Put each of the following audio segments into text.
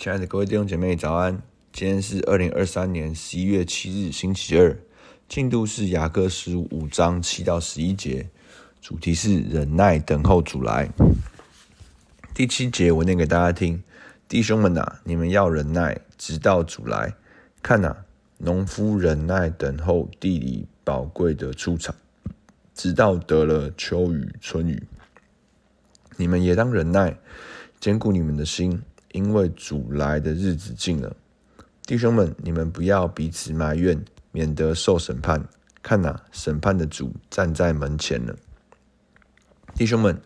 亲爱的各位弟兄姐妹，早安！今天是二零二三年十一月七日，星期二。进度是雅各十五章七到十一节，主题是忍耐等候主来。第七节我念给大家听：弟兄们啊，你们要忍耐，直到主来。看哪，农夫忍耐等候地里宝贵的出产，直到得了秋雨春雨。你们也当忍耐，坚固你们的心。因为主来的日子近了，弟兄们，你们不要彼此埋怨，免得受审判。看哪，审判的主站在门前了。弟兄们，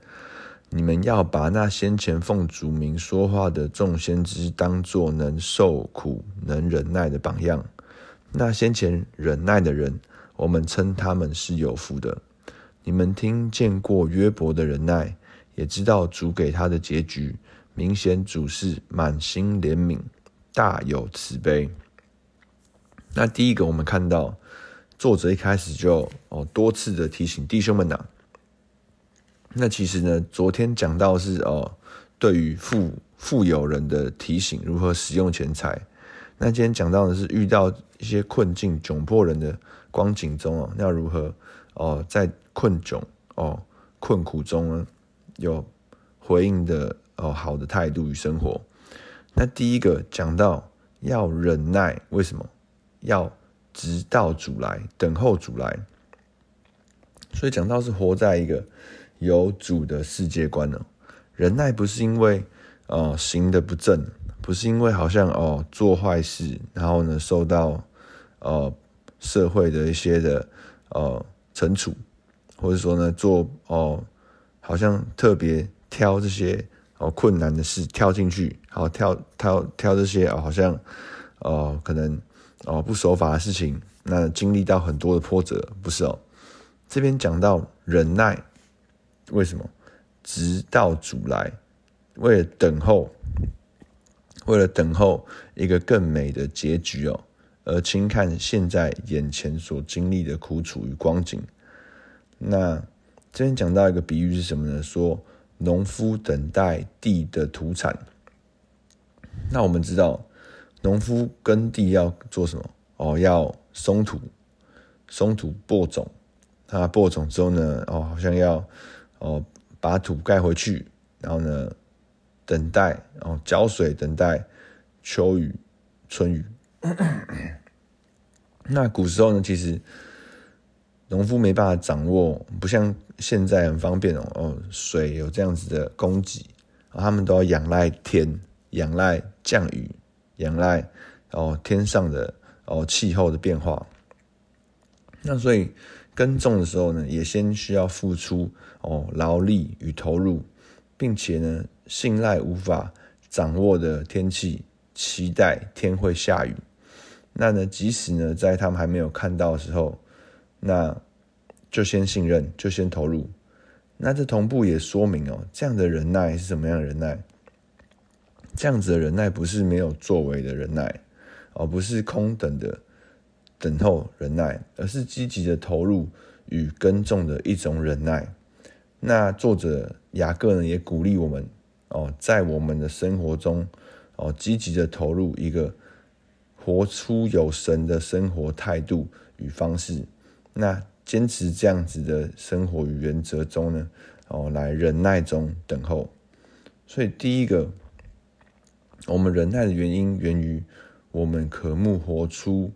你们要把那先前奉主名说话的众先知当作能受苦、能忍耐的榜样。那先前忍耐的人，我们称他们是有福的。你们听见过约伯的忍耐，也知道主给他的结局。明显主是满心怜悯，大有慈悲。那第一个，我们看到作者一开始就哦多次的提醒弟兄们呐、那其实呢，昨天讲到是哦，对于富富有人的提醒，如何使用钱财。那今天讲到的是遇到一些困境窘迫人的光景中哦，要如何哦在困窘哦困苦中呢有回应的。哦，好的态度与生活。那第一个讲到要忍耐，为什么？要直到主来，等候主来。所以讲到是活在一个有主的世界观呢。忍耐不是因为哦行的不正，不是因为好像哦做坏事，然后呢受到呃社会的一些的呃惩处，或者说呢做哦好像特别挑这些。哦，困难的事跳进去，好跳跳跳这些哦，好像哦，可能哦不守法的事情，那经历到很多的波折，不是哦。这边讲到忍耐，为什么？直到主来，为了等候，为了等候一个更美的结局哦，而轻看现在眼前所经历的苦楚与光景。那这边讲到一个比喻是什么呢？说。农夫等待地的土产，那我们知道，农夫耕地要做什么？哦，要松土，松土播种。那播种之后呢？哦，好像要哦把土盖回去，然后呢，等待哦浇水，等待秋雨春雨。那古时候呢，其实。农夫没办法掌握，不像现在很方便哦。哦，水有这样子的供给，他们都要仰赖天，仰赖降雨，仰赖哦天上的哦气候的变化。那所以耕种的时候呢，也先需要付出哦劳力与投入，并且呢信赖无法掌握的天气，期待天会下雨。那呢，即使呢在他们还没有看到的时候。那就先信任，就先投入。那这同步也说明哦，这样的忍耐是什么样的忍耐？这样子的忍耐不是没有作为的忍耐，哦，不是空等的等候忍耐，而是积极的投入与耕种的一种忍耐。那作者雅各呢，也鼓励我们哦，在我们的生活中哦，积极的投入一个活出有神的生活态度与方式。那坚持这样子的生活与原则中呢，哦，来忍耐中等候。所以第一个，我们忍耐的原因源于我们渴慕活出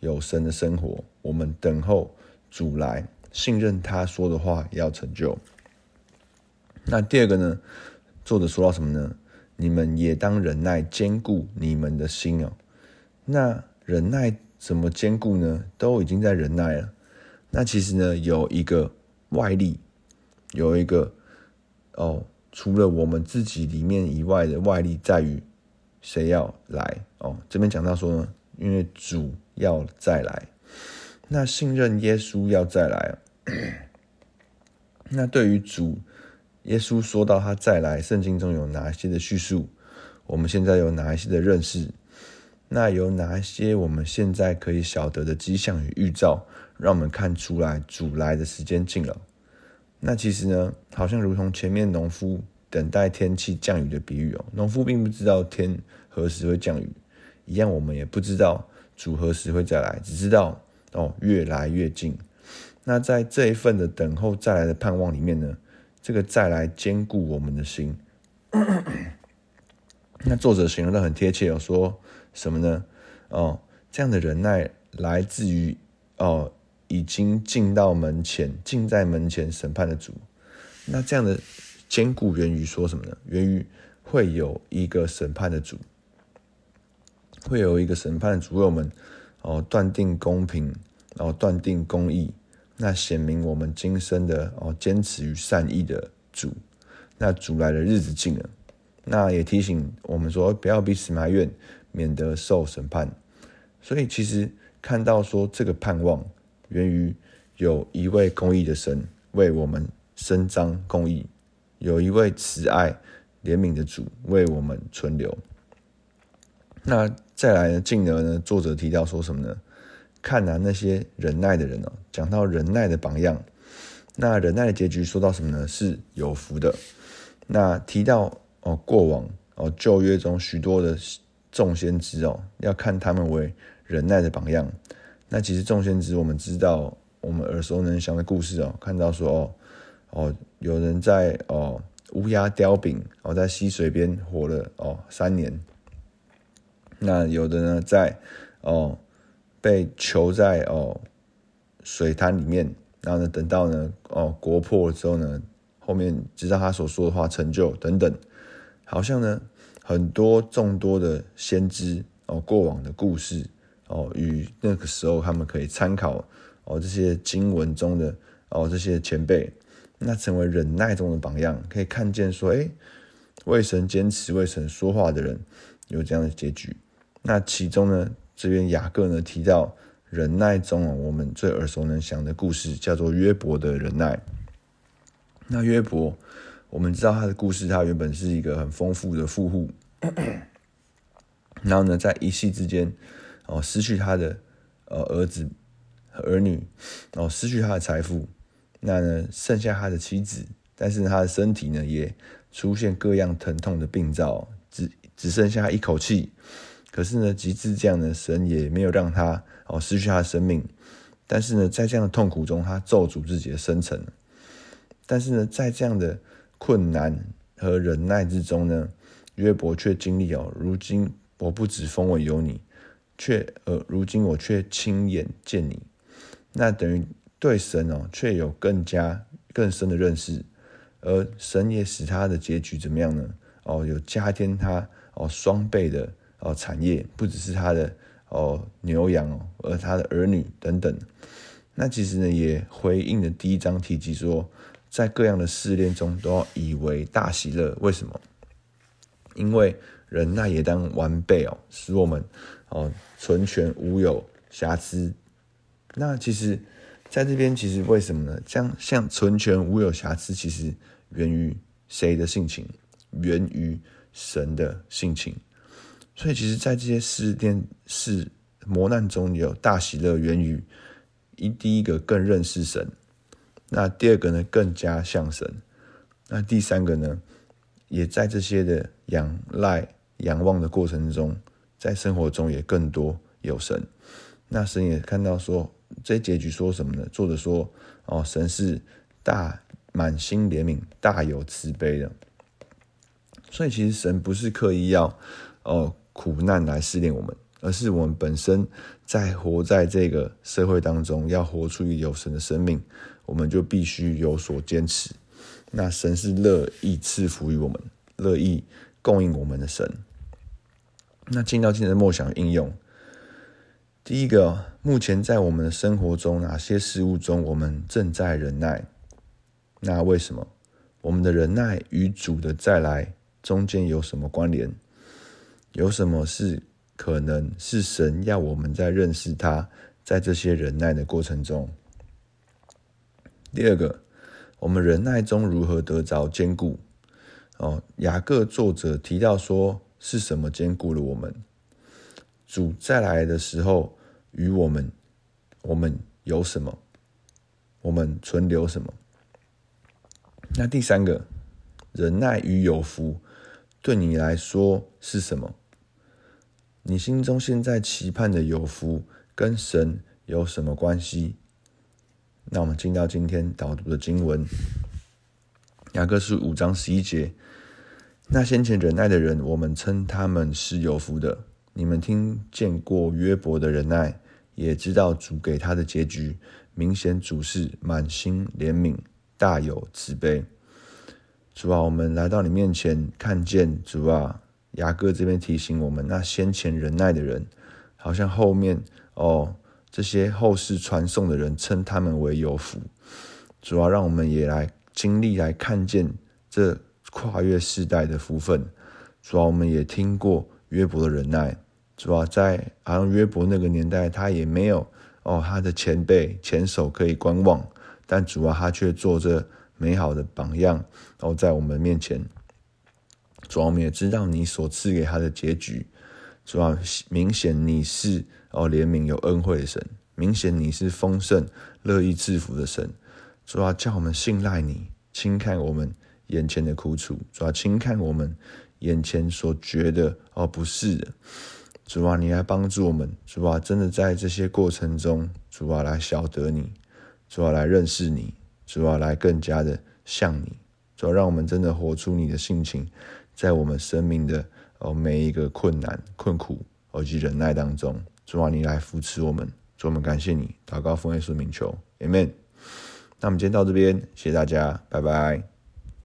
有神的生活，我们等候主来，信任他说的话要成就。那第二个呢，作者说到什么呢？你们也当忍耐，坚固你们的心哦。那忍耐怎么坚固呢？都已经在忍耐了。那其实呢，有一个外力，有一个哦，除了我们自己里面以外的外力，在于谁要来哦？这边讲到说呢，因为主要再来，那信任耶稣要再来。那对于主耶稣说到他再来，圣经中有哪一些的叙述？我们现在有哪一些的认识？那有哪一些我们现在可以晓得的迹象与预兆？让我们看出来主来的时间近了。那其实呢，好像如同前面农夫等待天气降雨的比喻哦。农夫并不知道天何时会降雨，一样我们也不知道主何时会再来，只知道哦越来越近。那在这一份的等候再来的盼望里面呢，这个再来坚固我们的心。那作者形容得很贴切哦，说什么呢？哦，这样的忍耐来自于哦，已经进到门前、近在门前审判的主。那这样的坚固源于说什么呢？源于会有一个审判的主，会有一个审判的主为我们哦断定公平，然后断定公义，那显明我们今生的哦坚持与善意的主。那主来的日子近了，那也提醒我们说，不要彼此埋怨，免得受审判。所以其实看到说这个盼望源于有一位公义的神为我们伸张公义，有一位慈爱怜悯的主为我们存留。那再来呢？进而呢？作者提到说什么呢？看啊，那些忍耐的人哦，讲到忍耐的榜样。那忍耐的结局说到什么呢？是有福的。那提到哦，过往哦，旧约中许多的众先知哦，要看他们为忍耐的榜样。那其实众先知，我们知道，我们耳熟能详的故事哦，看到说哦哦，有人在哦乌鸦叼饼哦，在溪水边活了哦三年。那有的呢，在哦被囚在哦水潭里面，然后呢，等到呢哦国破了之后呢。后面知道他所说的话成就等等，好像呢很多众多的先知哦，过往的故事哦，与那个时候他们可以参考哦，这些经文中的哦，这些前辈，那成为忍耐中的榜样，可以看见说，诶，为神坚持、为神说话的人有这样的结局。那其中呢，这边雅各呢提到忍耐中哦，我们最耳熟能详的故事叫做约伯的忍耐。那约伯，我们知道他的故事，他原本是一个很丰富的富户，然后呢，在一夕之间，哦，失去他的呃儿子和儿女，哦，失去他的财富，那呢，剩下他的妻子，但是他的身体呢，也出现各样疼痛的病灶，只只剩下一口气。可是呢，极致这样的神也没有让他哦失去他的生命，但是呢，在这样的痛苦中，他咒诅自己的生辰。但是呢，在这样的困难和忍耐之中呢，约伯却经历哦，如今我不止风闻有你，却呃，如今我却亲眼见你，那等于对神哦，却有更加更深的认识，而神也使他的结局怎么样呢？哦，有加添他哦双倍的哦产业，不只是他的哦牛羊哦，而他的儿女等等。那其实呢，也回应了第一章提及说。在各样的试炼中，都要以为大喜乐。为什么？因为忍耐也当完备哦，使我们哦纯全无有瑕疵。那其实，在这边其实为什么呢？像像纯全无有瑕疵，其实源于谁的性情？源于神的性情。所以，其实，在这些试炼、试磨难中，有大喜乐，源于一第一个更认识神。那第二个呢，更加像神；那第三个呢，也在这些的仰赖、仰望的过程中，在生活中也更多有神。那神也看到说，这结局说什么呢？作者说：“哦，神是大满心怜悯、大有慈悲的。”所以其实神不是刻意要哦苦难来试炼我们，而是我们本身在活在这个社会当中，要活出有神的生命。我们就必须有所坚持。那神是乐意赐福于我们，乐意供应我们的神。那进到今天的默想应用，第一个，目前在我们的生活中，哪些事物中我们正在忍耐？那为什么？我们的忍耐与主的再来中间有什么关联？有什么是可能是神要我们在认识他，在这些忍耐的过程中？第二个，我们忍耐中如何得着坚固？哦，雅各作者提到说，是什么坚固了我们？主再来的时候，与我们，我们有什么？我们存留什么？那第三个，忍耐与有福，对你来说是什么？你心中现在期盼的有福，跟神有什么关系？那我们进到今天导读的经文，雅各书五章十一节。那先前忍耐的人，我们称他们是有福的。你们听见过约伯的忍耐，也知道主给他的结局。明显主是满心怜悯，大有慈悲。主啊，我们来到你面前，看见主啊，雅各这边提醒我们，那先前忍耐的人，好像后面哦，这些后世传颂的人称他们为有福。主要，让我们也来经历，来看见这跨越世代的福分。主要，我们也听过约伯的忍耐。主要，在好像约伯那个年代，他也没有哦，他的前辈前手可以观望，但主要，他却做着。美好的榜样，然后在我们面前，主要，我们也知道你所赐给他的结局，主啊，明显你是哦怜悯有恩惠的神，明显你是丰盛乐意赐福的神，主啊，叫我们信赖你，轻看我们眼前的苦楚，主啊，轻看我们眼前所觉得哦不是的，主啊，你来帮助我们，主啊，真的在这些过程中，主啊，来晓得你，主啊，来认识你。主要来更加的像你，主要让我们真的活出你的性情，在我们生命的哦每一个困难、困苦以及忍耐当中，主啊，你来扶持我们，主我们感谢你，祷告奉耶稣名求，Amen。那我们今天到这边，谢谢大家，拜拜。